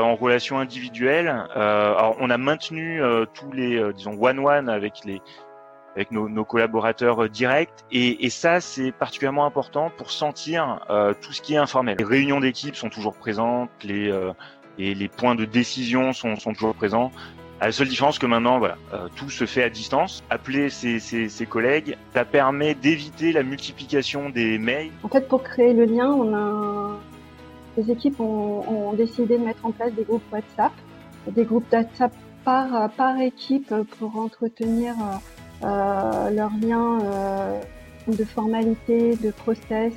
En relation individuelle, alors on a maintenu tous les disons one-one avec les avec nos, collaborateurs directs et, ça c'est particulièrement important pour sentir tout ce qui est informel. Les réunions d'équipe sont toujours présentes, les les points de décision sont, sont toujours présents. À la seule différence que maintenant, euh, tout se fait à distance. Appeler ses, ses collègues, ça permet d'éviter la multiplication des mails. En fait, pour créer le lien, on a les équipes ont, décidé de mettre en place des groupes WhatsApp, des groupes WhatsApp par par équipe pour entretenir euh, leurs liens euh, de formalité, de process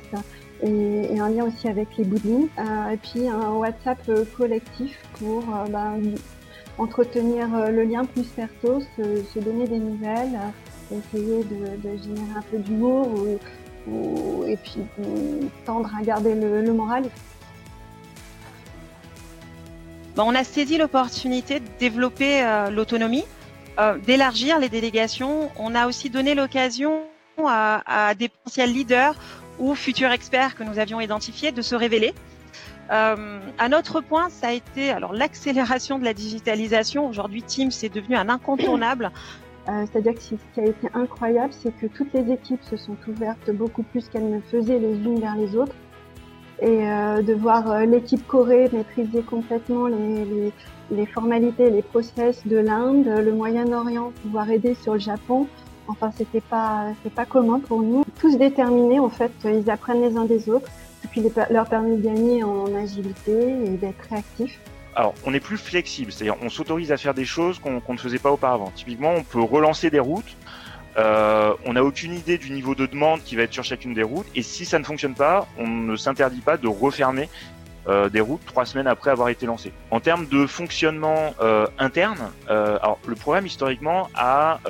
et, un lien aussi avec les bootings. Euh, et puis un WhatsApp collectif pour euh, ben, entretenir euh, le lien plus perso, se, se donner des nouvelles, essayer de, générer un peu d'humour ou, ou, et puis tendre à garder le moral. Bon, on a saisi l'opportunité de développer euh, l'autonomie, euh, d'élargir les délégations. On a aussi donné l'occasion à, à, des potentiels leaders ou futurs experts que nous avions identifiés de se révéler. Euh, un autre point, ça a été alors l'accélération de la digitalisation. Aujourd'hui, Teams est devenu un incontournable. Euh, C'est-à-dire que ce qui a été incroyable, c'est que toutes les équipes se sont ouvertes beaucoup plus qu'elles ne faisaient les unes vers les autres. Et euh, de voir euh, l'équipe Corée maîtriser complètement les, formalités, les process de l'Inde, le Moyen-Orient, pouvoir aider sur le Japon, enfin c'était pas pas commun pour nous. Tous déterminés en fait, ils apprennent les uns des autres qui les, leur permet de gagner en agilité et d'être réactif. Alors, on est plus flexible, c'est-à-dire on s'autorise à faire des choses qu'on qu ne faisait pas auparavant. Typiquement, on peut relancer des routes. Euh, on n'a aucune idée du niveau de demande qui va être sur chacune des routes. Et si ça ne fonctionne pas, on ne s'interdit pas de refermer euh, des routes trois semaines après avoir été lancé. En termes de fonctionnement euh, interne, alors le programme historiquement a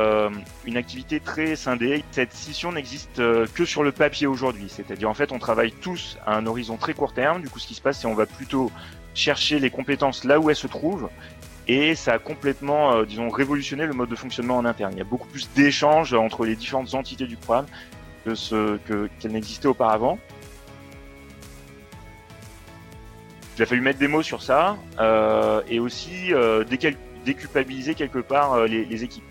une activité très scindée. Cette scission n'existe que sur le papier aujourd'hui, c'est-à-dire en fait on travaille tous à un horizon très court terme. Du coup, ce qui se passe, c'est on va plutôt chercher les compétences là où elles se trouvent. Et ça a complètement, euh, disons, révolutionné le mode de fonctionnement en interne. Il y a beaucoup plus d'échanges entre les différentes entités du programme que ce que qu'elle n'existait auparavant. il a fallu mettre des mots sur ça euh, et aussi euh, déculpabiliser quelque part euh, les, les, équipes.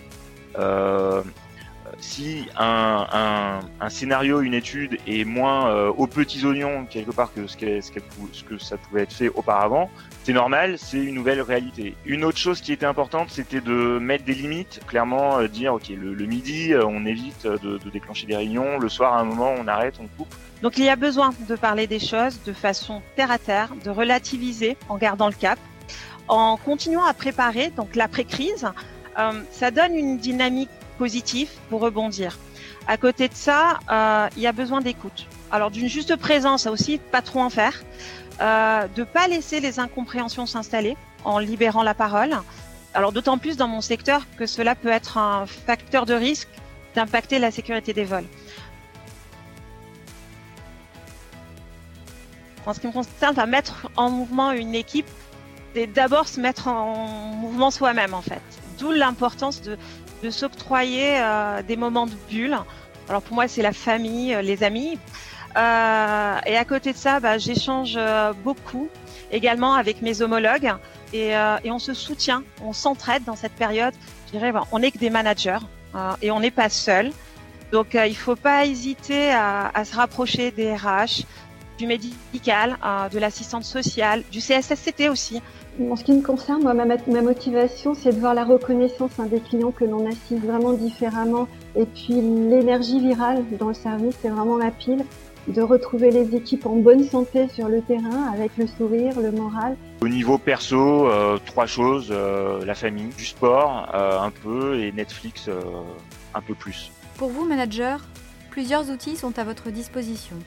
Euh, si un, scénario, une étude est moins euh, aux petits oignons quelque part que ce, qu ce, qu ce, que ça pouvait être fait auparavant, c'est normal, c'est une nouvelle réalité. Une autre chose qui était importante, c'était de mettre des limites, clairement euh, dire ok le, midi on évite de, déclencher des réunions, le soir à un moment on arrête, on coupe. Donc il y a besoin de parler des choses de façon terre à terre, de relativiser en gardant le cap, en continuant à préparer donc l'après-crise. Euh, ça donne une dynamique positive pour rebondir. À côté de ça, euh, il y a besoin d'écoute. Alors d'une juste présence, aussi, pas trop en faire. Euh, de pas laisser les incompréhensions s'installer en libérant la parole. Alors d'autant plus dans mon secteur que cela peut être un facteur de risque d'impacter la sécurité des vols. En ce qui me concerne, à mettre en mouvement une équipe, c'est d'abord se mettre en mouvement soi-même en fait. D'où l'importance de, s'octroyer euh, des moments de bulle. Alors pour moi, c'est la famille, les amis. Euh, et à côté de ça, bah, j'échange euh, beaucoup également avec mes homologues et, euh, on se soutient, on s'entraide dans cette période. Je dirais, bah, on n'est que des managers euh, et on n'est pas seul. Donc il ne faut pas hésiter à, à se rapprocher des RH, du médical, euh, de l'assistante sociale, du CSSCT aussi. En ce qui me concerne, moi, ma, ma motivation, c'est de voir la reconnaissance hein, des clients que l'on assiste vraiment différemment. Et puis l'énergie virale dans le service, c'est vraiment ma pile. De retrouver les équipes en bonne santé sur le terrain, avec le sourire, le moral. Au niveau perso, euh, trois choses euh, la famille, du sport euh, un peu et Netflix euh, un peu plus. Pour vous, manager, plusieurs outils sont à votre disposition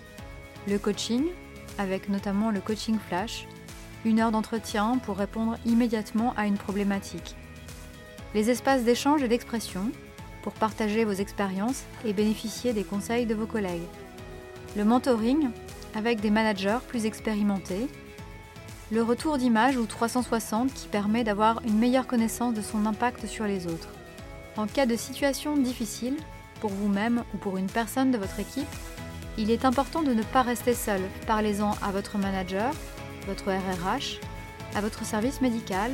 le coaching, avec notamment le coaching flash, une heure d'entretien pour répondre immédiatement à une problématique. Les espaces d'échange et d'expression, pour partager vos expériences et bénéficier des conseils de vos collègues. Le mentoring, avec des managers plus expérimentés. Le retour d'image ou 360 qui permet d'avoir une meilleure connaissance de son impact sur les autres. En cas de situation difficile, pour vous-même ou pour une personne de votre équipe, il est important de ne pas rester seul. Parlez-en à votre manager, votre RRH, À votre service médical,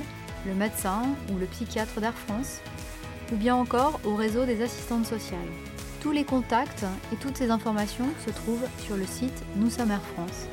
le médecin ou le psychiatre d'Air France, ou bien encore au réseau des assistantes sociales. Tous les contacts et toutes ces informations se trouvent sur le site Nous sommes Air France.